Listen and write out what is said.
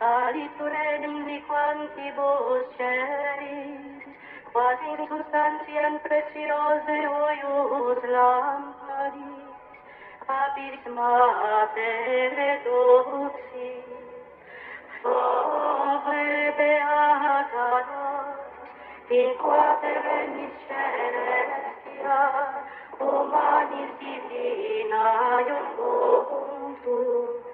Aliturelli quanti ceris, quasi in substantiam preciose oius lampadis, apiris mater et oxis, Sove beata nos, in quater renis celestia, humanis divina iocuntur,